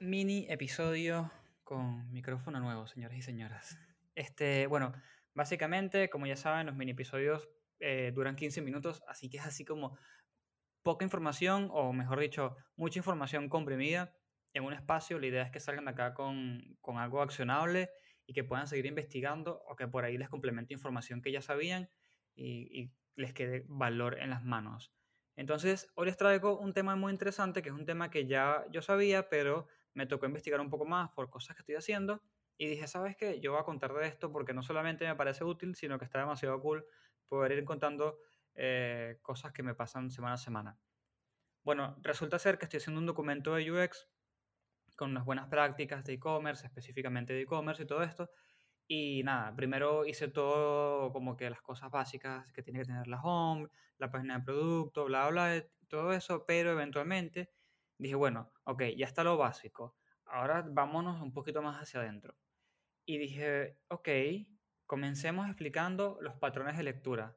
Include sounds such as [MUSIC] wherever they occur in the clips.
Mini episodio con micrófono nuevo, señores y señoras. Este, bueno, básicamente, como ya saben, los mini episodios eh, duran 15 minutos, así que es así como poca información, o mejor dicho, mucha información comprimida en un espacio. La idea es que salgan de acá con, con algo accionable y que puedan seguir investigando o que por ahí les complemente información que ya sabían y les quede valor en las manos. Entonces, hoy les traigo un tema muy interesante, que es un tema que ya yo sabía, pero me tocó investigar un poco más por cosas que estoy haciendo. Y dije, ¿sabes qué? Yo voy a contar de esto porque no solamente me parece útil, sino que está demasiado cool poder ir contando eh, cosas que me pasan semana a semana. Bueno, resulta ser que estoy haciendo un documento de UX con unas buenas prácticas de e-commerce, específicamente de e-commerce y todo esto. Y nada, primero hice todo como que las cosas básicas que tiene que tener la home, la página de producto, bla, bla, bla, todo eso, pero eventualmente dije, bueno, ok, ya está lo básico, ahora vámonos un poquito más hacia adentro. Y dije, ok, comencemos explicando los patrones de lectura.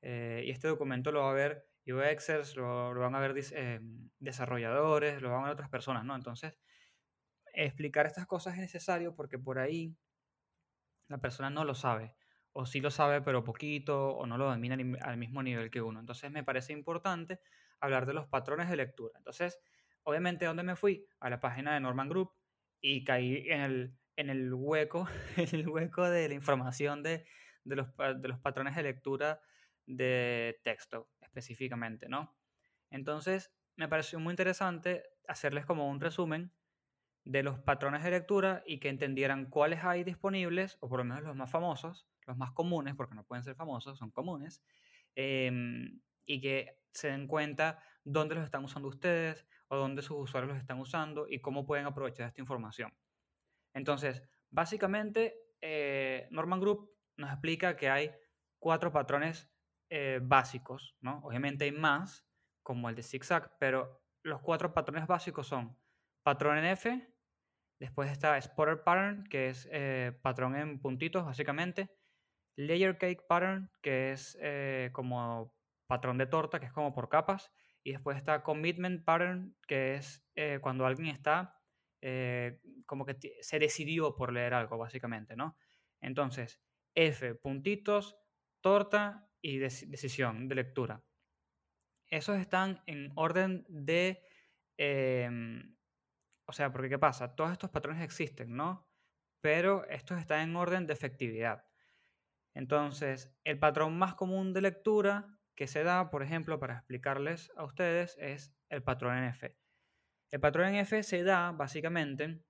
Eh, y este documento lo va a ver UXers, lo, lo van a ver eh, desarrolladores, lo van a ver otras personas, ¿no? Entonces, explicar estas cosas es necesario porque por ahí la persona no lo sabe, o sí lo sabe pero poquito, o no lo domina al mismo nivel que uno. Entonces me parece importante hablar de los patrones de lectura. Entonces, obviamente, ¿dónde me fui? A la página de Norman Group y caí en el, en el hueco, [LAUGHS] en el hueco de la información de, de los, de los patrones de lectura de texto específicamente, ¿no? Entonces, me pareció muy interesante hacerles como un resumen de los patrones de lectura y que entendieran cuáles hay disponibles, o por lo menos los más famosos, los más comunes, porque no pueden ser famosos, son comunes, em, y que se den cuenta dónde los están usando ustedes o dónde sus usuarios los están usando y cómo pueden aprovechar esta información. Entonces, básicamente, eh, Norman Group nos explica que hay cuatro patrones eh, básicos, ¿no? Obviamente hay más, como el de zigzag, pero los cuatro patrones básicos son patrón en F, después está spotter pattern, que es eh, patrón en puntitos, básicamente, layer cake pattern, que es eh, como patrón de torta, que es como por capas, y después está commitment pattern, que es eh, cuando alguien está como que se decidió por leer algo, básicamente, ¿no? Entonces, F, puntitos, torta y deci- decisión de lectura. Esos están en orden de... em, o sea, porque ¿qué pasa? Todos estos patrones existen, ¿no? Pero estos están en orden de efectividad. Entonces, el patrón más común de lectura que se da, por ejemplo, para explicarles a ustedes, es el patrón en F. El patrón en F se da básicamente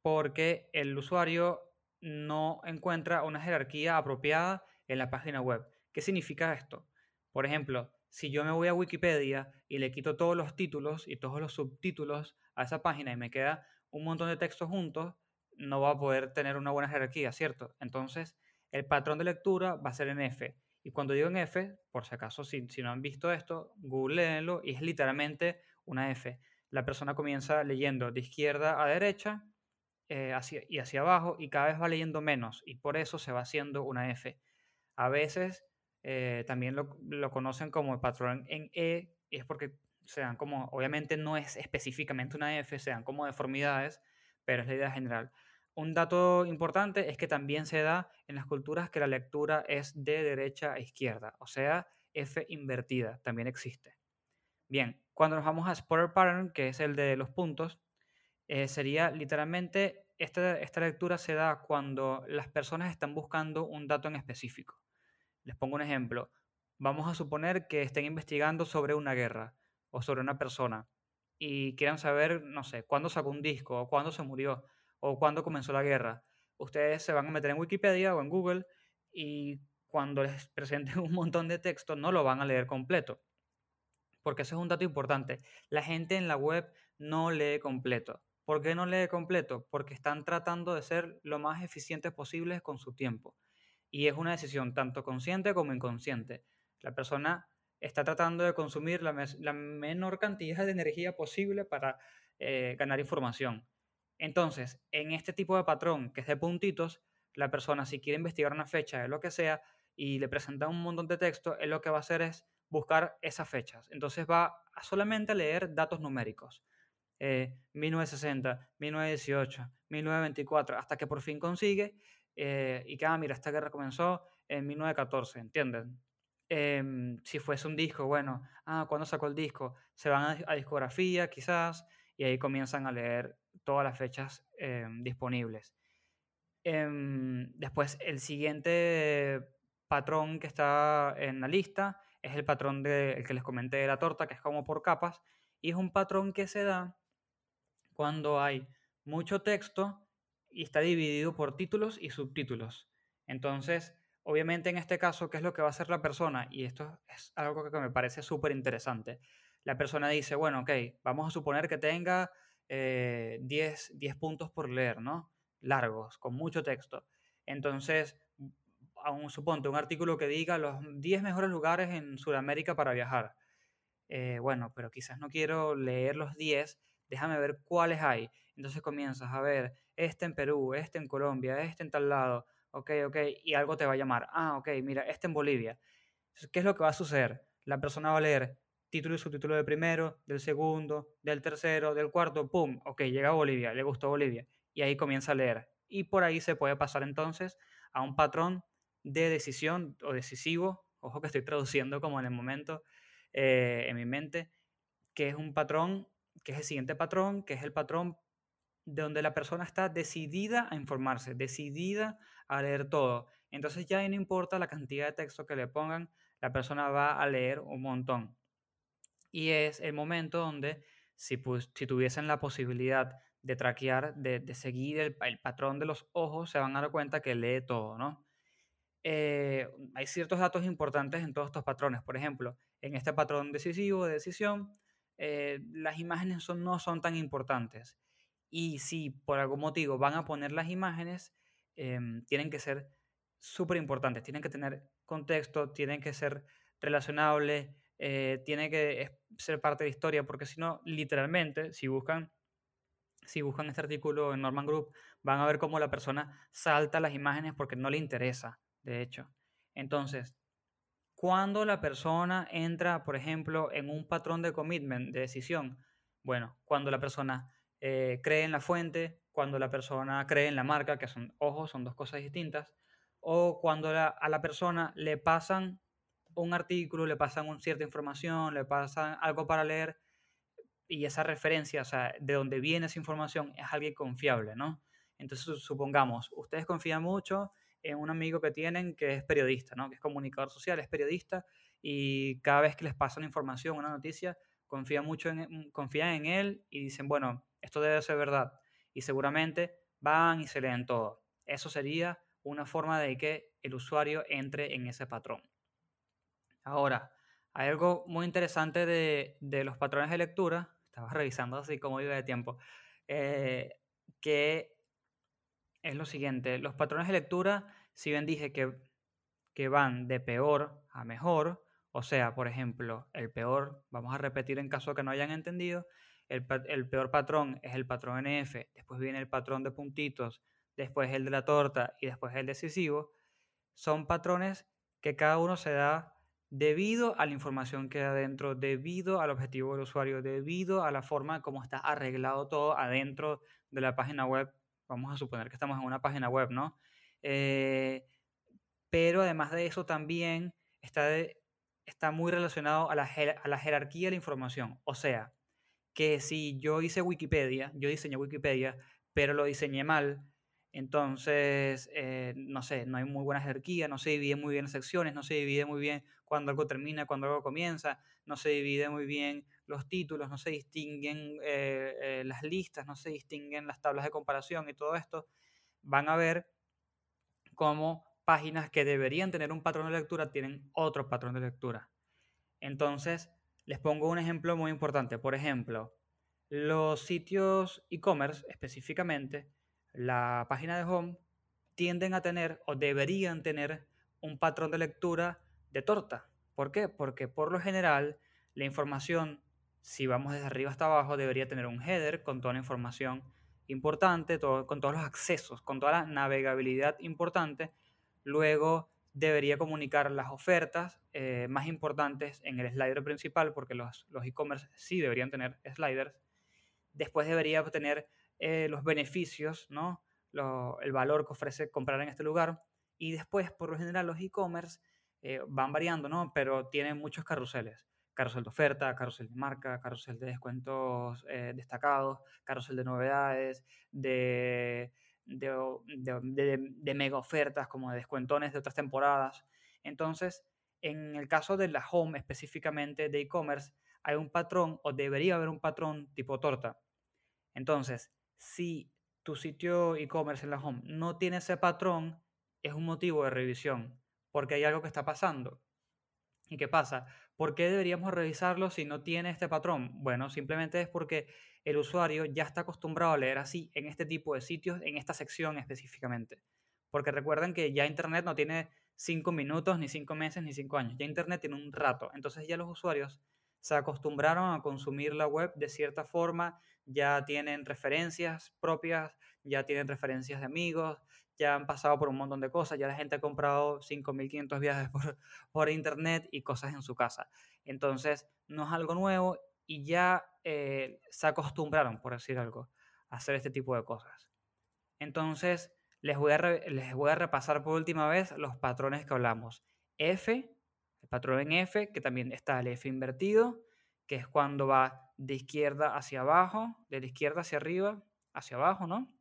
porque el usuario no encuentra una jerarquía apropiada en la página web. ¿Qué significa esto? Por ejemplo, si yo me voy a Wikipedia y le quito todos los títulos y todos los subtítulos a esa página y me queda un montón de textos juntos, no va a poder tener una buena jerarquía, ¿cierto? Entonces, el patrón de lectura va a ser en F. Y cuando digo en F, por si acaso, si, si no han visto esto, googleenlo y es literalmente una F. La persona comienza leyendo de izquierda a derecha eh, hacia, y hacia abajo y cada vez va leyendo menos y por eso se va haciendo una F. A veces eh, también lo, conocen como el patrón en E y es porque se dan como, obviamente no es específicamente una F, se dan como deformidades, pero es la idea general. Un dato importante es que también se da en las culturas que la lectura es de derecha a izquierda, o sea, F invertida también existe. Bien, cuando nos vamos a Spotter Pattern, que es el de los puntos, eh, sería literalmente, esta, esta lectura se da cuando las personas están buscando un dato en específico. Les pongo un ejemplo. Vamos a suponer que estén investigando sobre una guerra o sobre una persona. y quieran saber, no sé, cuándo sacó un disco, o cuándo se murió, o cuándo comenzó la guerra, ustedes se van a meter en Wikipedia o en Google y cuando les [LAUGHS] presenten un montón de texto no lo van a leer completo. Porque eso es un dato importante. La gente en la web no lee completo. ¿Por qué no lee completo? Porque están tratando de ser lo más eficientes posibles con su tiempo. Y es una decisión tanto consciente como inconsciente. La persona está tratando de consumir la, menor cantidad de energía posible para eh, ganar información. Entonces, en este tipo de patrón que es de puntitos, la persona si quiere investigar una fecha de lo que sea y le presenta un montón de texto, él lo que va a hacer es buscar esas fechas. Entonces va a solamente leer datos numéricos. Eh, 1960, 1918, 1924, hasta que por fin consigue eh, y que, ah, mira, esta guerra comenzó en 1914, ¿entienden? Em, si fuese un disco, bueno, ah, ¿cuándo sacó el disco? Se van a, a discografía quizás y ahí comienzan a leer todas las fechas em, disponibles. Em, después, el siguiente patrón que está en la lista es el patrón de, el que les comenté de la torta, que es como por capas, y es un patrón que se da cuando hay mucho texto y está dividido por títulos y subtítulos. Entonces, obviamente en este caso, ¿qué es lo que va a hacer la persona? Y esto es algo que me parece súper interesante. La persona dice, bueno, ok, vamos a suponer que tenga eh, 10, 10 puntos por leer, ¿no? Largos, con mucho texto. Entonces, aún suponte un artículo que diga los 10 mejores lugares en Sudamérica para viajar. Eh, bueno, pero quizás no quiero leer los 10, déjame ver cuáles hay. Entonces comienzas a ver este en Perú, este en Colombia, este en tal lado, ok, ok, y algo te va a llamar. Ah, ok, mira, este en Bolivia. ¿Qué es lo que va a suceder? La persona va a leer título y subtítulo del primero, del segundo, del tercero, del cuarto, ¡pum! Ok, llega a Bolivia, le gustó Bolivia. Y ahí comienza a leer. Y por ahí se puede pasar entonces a un patrón de decisión o decisivo, ojo que estoy traduciendo como en el momento eh, en mi mente, que es un patrón, que es el siguiente patrón, que es el patrón donde la persona está decidida a informarse, decidida a leer todo. Entonces ya no importa la cantidad de texto que le pongan, la persona va a leer un montón. Y es el momento donde si, tuviesen la posibilidad de traquear, de, seguir el, patrón de los ojos, se van a dar cuenta que lee todo, ¿no? eh, hay ciertos datos importantes en todos estos patrones. Por ejemplo, en este patrón decisivo de decisión, eh, las imágenes no son tan importantes. Y si por algún motivo van a poner las imágenes, em, tienen que ser súper importantes, tienen que tener contexto, tienen que ser relacionables, eh, tiene que ser parte de la historia, porque si no, literalmente, si buscan si buscan este artículo en Norman Group, van a ver cómo la persona salta las imágenes porque no le interesa, de hecho. Entonces, cuando la persona entra, por ejemplo, en un patrón de commitment, de decisión, bueno, cuando la persona eh, cree en la fuente, cuando la persona cree en la marca, que son, ojo, son dos cosas distintas, o cuando a la persona le pasan un artículo, le pasan un- cierta información, le pasan algo para leer, y esa referencia, o sea, de dónde viene esa información es alguien confiable, ¿no? Entonces, su- supongamos, ustedes confían mucho en un amigo que tienen que es periodista, ¿no? Que es comunicador social, es periodista, y cada vez que les pasan información, una noticia, confían mucho en, confían en él y dicen, bueno, esto debe ser verdad. Y seguramente van y se leen todo. Eso sería una forma de que el usuario entre en ese patrón. Ahora, hay algo muy interesante de, de los patrones de lectura, estaba revisando así como iba de tiempo, eh, que es lo siguiente, los patrones de lectura, si bien dije que, que van de peor a mejor, o sea, por ejemplo, el peor, vamos a repetir en caso que no hayan entendido, el, peor patrón es el patrón NF, después viene el patrón de puntitos, después el de la torta y después el decisivo, son patrones que cada uno se da debido a la información que hay adentro, debido al objetivo del usuario, debido a la forma como está arreglado todo adentro de la página web. Vamos a suponer que estamos en una página web, ¿no? Eh, pero además de eso también está, de- está muy relacionado a la, a la jerarquía de la información. O sea, que si yo hice Wikipedia, yo diseñé Wikipedia, pero lo diseñé mal, entonces, eh, no sé, no hay muy buena jerarquía, no se divide muy bien las secciones, no se divide muy bien cuando algo termina, cuando algo comienza, no se divide muy bien los títulos, no se distinguen eh, eh, las listas, no se distinguen las tablas de comparación y todo esto, van a ver cómo páginas que deberían tener un patrón de lectura tienen otro patrón de lectura. Entonces, les pongo un ejemplo muy importante. Por ejemplo, los sitios e-commerce específicamente, la página de home, tienden a tener o deberían tener un patrón de lectura de torta. ¿Por qué? Porque por lo general la información, si vamos desde arriba hasta abajo, debería tener un header con toda la información importante, con todos los accesos, con toda la navegabilidad importante. Luego debería comunicar las ofertas eh, más importantes en el slider principal, porque los los e-commerce sí deberían tener sliders. Después debería tener eh, los beneficios, ¿no? Lo- el valor que ofrece comprar en este lugar. Y después, por lo general, los e-commerce eh, van variando, ¿no? Pero tienen muchos carruseles. Carrusel de oferta, carrusel de marca, carrusel de descuentos eh, destacados, carrusel de novedades, de, de, de mega ofertas como de descuentones de otras temporadas. Entonces, en el caso de la home específicamente de e-commerce, hay un patrón o debería haber un patrón tipo torta. Entonces, si tu sitio e-commerce en la home no tiene ese patrón, es un motivo de revisión, porque hay algo que está pasando. ¿Y qué pasa? ¿Por qué deberíamos revisarlo si no tiene este patrón? Bueno, simplemente es porque el usuario ya está acostumbrado a leer así en este tipo de sitios, en esta sección específicamente. Porque recuerden que ya Internet no tiene cinco minutos, ni cinco meses, ni cinco años. Ya Internet tiene un rato. Entonces ya los usuarios se acostumbraron a consumir la web de cierta forma, ya tienen referencias propias, ya tienen referencias de amigos, ya han pasado por un montón de cosas, ya la gente ha comprado 5.500 viajes [LAUGHS] por, por internet y cosas en su casa. Entonces, no es algo nuevo y ya eh, se acostumbraron, por decir algo, a hacer este tipo de cosas. Entonces, les voy, a les voy a repasar por última vez los patrones que hablamos. F, el patrón en F, que también está el F invertido, que es cuando va de izquierda hacia abajo, de la izquierda hacia arriba, hacia abajo, ¿no?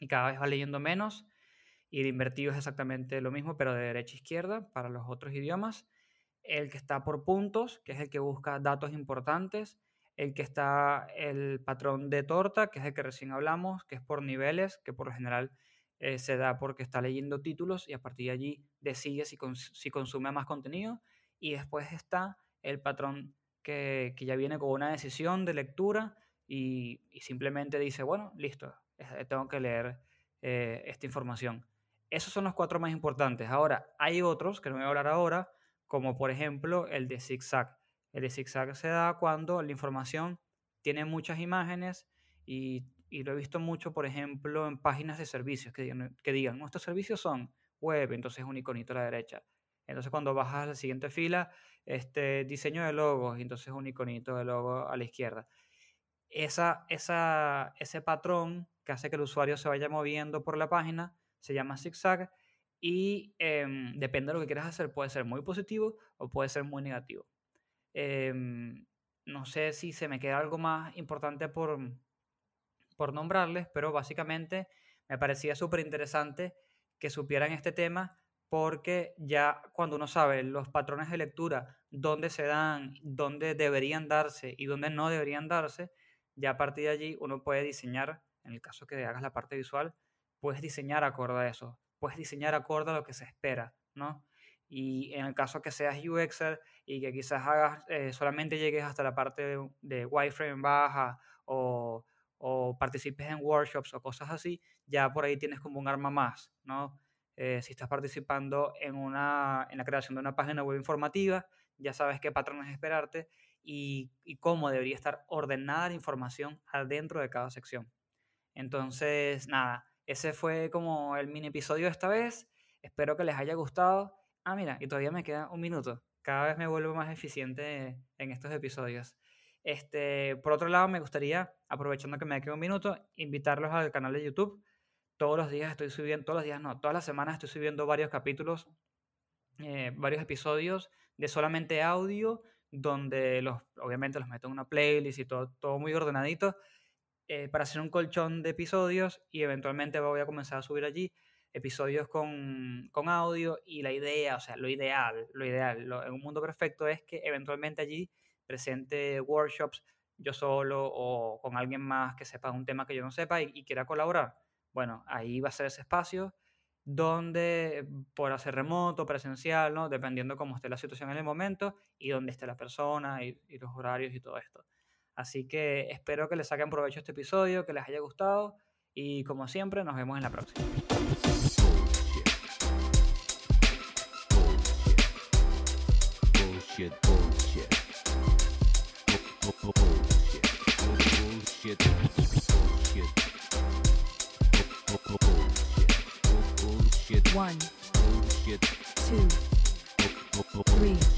Y cada vez va leyendo menos. Y el invertido es exactamente lo mismo, pero de derecha a izquierda para los otros idiomas. El que está por puntos, que es el que busca datos importantes. El que está el patrón de torta, que es el que recién hablamos, que es por niveles, que por lo general eh, se da porque está leyendo títulos y a partir de allí decide si, cons- si consume más contenido. Y después está el patrón que, que ya viene con una decisión de lectura y, simplemente dice, bueno, listo, tengo que leer eh, esta información. Esos son los cuatro más importantes. Ahora, hay otros que no voy a hablar ahora, como por ejemplo el de zigzag. El de zigzag se da cuando la información tiene muchas imágenes y, y lo he visto mucho, por ejemplo, en páginas de servicios que digan, que digan, nuestros servicios son web, entonces un iconito a la derecha. Entonces cuando bajas a la siguiente fila, este diseño de logos, entonces un iconito de logo a la izquierda. Esa, esa, ese patrón que hace que el usuario se vaya moviendo por la página se llama zigzag y em, depende de lo que quieras hacer, puede ser muy positivo o puede ser muy negativo. Em, no sé si se me queda algo más importante por, por nombrarles, pero básicamente me parecía súper interesante que supieran este tema porque ya cuando uno sabe los patrones de lectura, dónde se dan, dónde deberían darse y dónde no deberían darse, ya a partir de allí uno puede diseñar, en el caso que hagas la parte visual, puedes diseñar acorde a eso, puedes diseñar acorde a lo que se espera, ¿no? Y en el caso que seas UXer y que quizás hagas, eh, solamente llegues hasta la parte de, de wireframe baja o, o participes en workshops o cosas así, ya por ahí tienes como un arma más, ¿no? Eh, si estás participando en, una, en la creación de una página web informativa, ya sabes qué patrones esperarte y, y cómo debería estar ordenada la información adentro de cada sección. Entonces, nada, ese fue como el mini episodio de esta vez. Espero que les haya gustado. Ah, mira, y todavía me queda un minuto. Cada vez me vuelvo más eficiente en estos episodios. Este, por otro lado, me gustaría, aprovechando que me queda un minuto, invitarlos al canal de YouTube. Todos los días estoy subiendo, todos los días no, todas las semanas estoy subiendo varios capítulos, eh, varios episodios de solamente audio, donde los, obviamente los meto en una playlist y todo, todo muy ordenadito eh, para hacer un colchón de episodios y eventualmente voy a comenzar a subir allí episodios con, con audio y la idea, o sea, lo ideal, lo ideal, en un mundo perfecto es que eventualmente allí presente workshops yo solo o con alguien más que sepa un tema que yo no sepa y, y quiera colaborar, bueno, ahí va a ser ese espacio donde por hacer remoto, presencial, ¿no? Dependiendo cómo esté la situación en el momento y dónde esté la persona y los horarios y todo esto. Así que espero que les saquen provecho este episodio, que les haya gustado y como siempre nos vemos en la próxima. Bullshit. Bullshit. Bu-